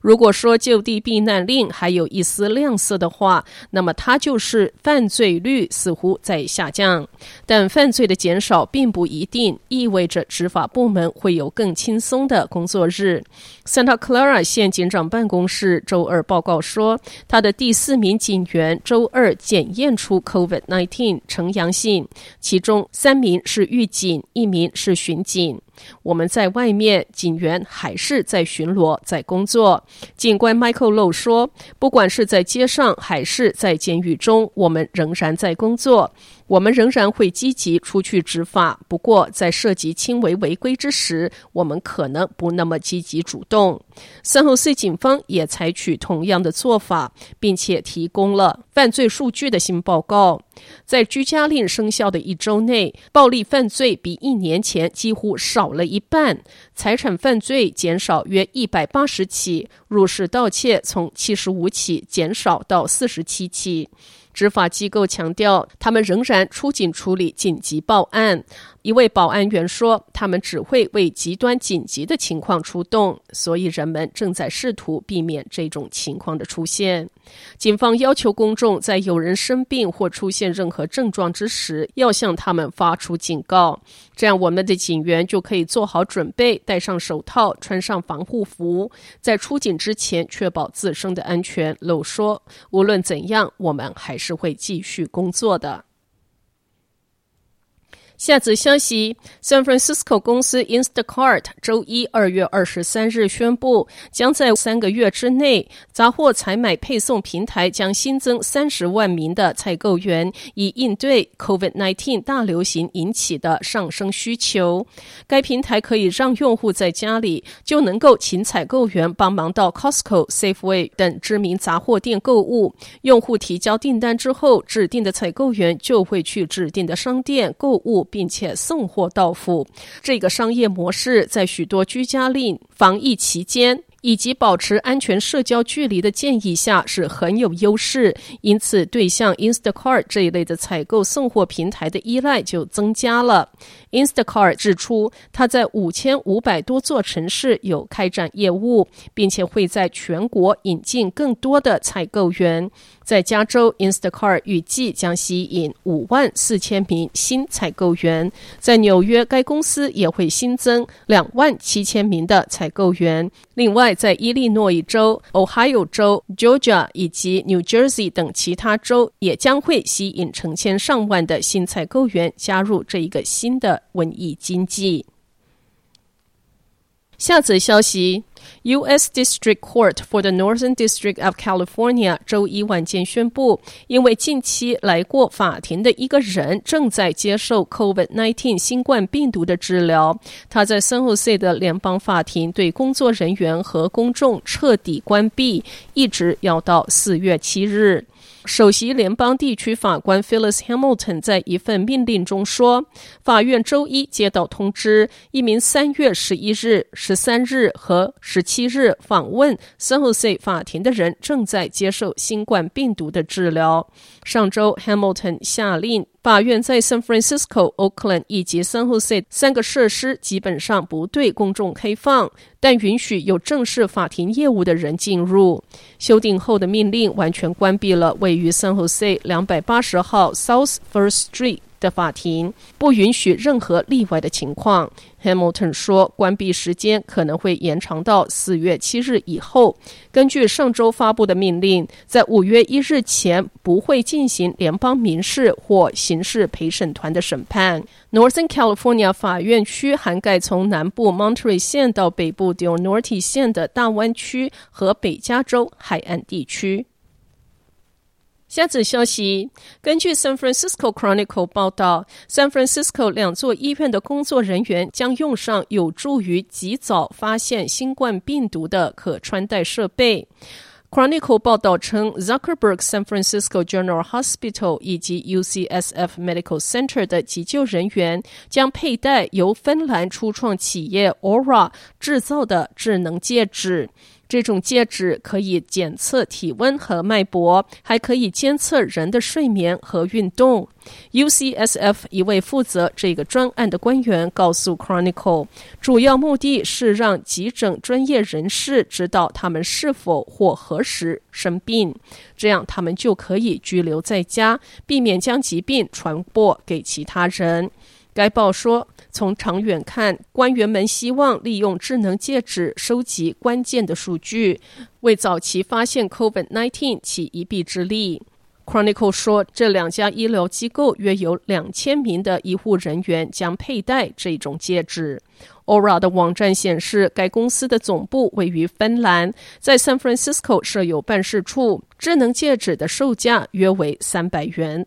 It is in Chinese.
如果说就地避难令还有一丝亮色的话，那么它就是犯罪率似乎在下降。但犯罪的减少并不一定意味着执法部门会有更轻松的工作日。Santa Clara 县警长办公室周二报告说，他的第四名警员周二检验出 COVID-19 呈阳性，其中三名是狱警，一名是巡警。我们在外面，警员还是在巡逻，在工作。警官 Michael Low 说：“不管是在街上还是在监狱中，我们仍然在工作。”我们仍然会积极出去执法，不过在涉及轻微违规之时，我们可能不那么积极主动。三后 C 警方也采取同样的做法，并且提供了犯罪数据的新报告。在居家令生效的一周内，暴力犯罪比一年前几乎少了一半，财产犯罪减少约一百八十起，入室盗窃从七十五起减少到四十七起。执法机构强调，他们仍然出警处理紧急报案。一位保安员说：“他们只会为极端紧急的情况出动，所以人们正在试图避免这种情况的出现。”警方要求公众在有人生病或出现任何症状之时，要向他们发出警告，这样我们的警员就可以做好准备，戴上手套，穿上防护服，在出警之前确保自身的安全。露说：“无论怎样，我们还是会继续工作的。”下则消息：San Francisco 公司 Instacart 周一二月二十三日宣布，将在三个月之内，杂货采买配送平台将新增三十万名的采购员，以应对 COVID-19 大流行引起的上升需求。该平台可以让用户在家里就能够请采购员帮忙到 Costco、Safeway 等知名杂货店购物。用户提交订单之后，指定的采购员就会去指定的商店购物。并且送货到付，这个商业模式在许多居家令防疫期间，以及保持安全社交距离的建议下是很有优势，因此对像 Instacart 这一类的采购送货平台的依赖就增加了。Instacart 指出，它在五千五百多座城市有开展业务，并且会在全国引进更多的采购员。在加州，Instacart 预计将吸引五万四千名新采购员；在纽约，该公司也会新增两万七千名的采购员。另外，在伊利诺伊州、Ohio 州、Georgia 以及 New Jersey 等其他州，也将会吸引成千上万的新采购员加入这一个新的文艺经济。下则消息。U.S. District Court for the Northern District of California 周一晚间宣布，因为近期来过法庭的一个人正在接受 COVID-19 新冠病毒的治疗，他在 San Jose 的联邦法庭对工作人员和公众彻底关闭，一直要到四月七日。首席联邦地区法官 Phyllis Hamilton 在一份命令中说，法院周一接到通知，一名三月十一日、十三日和十七日访问 San Jose 法庭的人正在接受新冠病毒的治疗。上周，Hamilton 下令。法院在 San Francisco、Oakland 以及 San Jose 三个设施基本上不对公众开放，但允许有正式法庭业务的人进入。修订后的命令完全关闭了位于 San Jose 两百八十号 South First Street。的法庭不允许任何例外的情况。Hamilton 说，关闭时间可能会延长到四月七日以后。根据上周发布的命令，在五月一日前不会进行联邦民事或刑事陪审团的审判。Northern California 法院区涵盖从南部 Monterey 县到北部 Del Norte 县的大湾区和北加州海岸地区。下则消息，根据 San Francisco Chronicle 报道，San Francisco 两座医院的工作人员将用上有助于及早发现新冠病毒的可穿戴设备。Chronicle 报道称，Zuckerberg San Francisco General Hospital 以及 UCSF Medical Center 的急救人员将佩戴由芬兰初创企业 Aura 制造的智能戒指。这种戒指可以检测体温和脉搏，还可以监测人的睡眠和运动。UCSF 一位负责这个专案的官员告诉 Chronicle，主要目的是让急诊专业人士知道他们是否或何时生病，这样他们就可以居留在家，避免将疾病传播给其他人。该报说，从长远看，官员们希望利用智能戒指收集关键的数据，为早期发现 COVID-19 起一臂之力。Chronicle 说，这两家医疗机构约有两千名的医护人员将佩戴这种戒指。Aura 的网站显示，该公司的总部位于芬兰，在 San Francisco 设有办事处。智能戒指的售价约为三百元。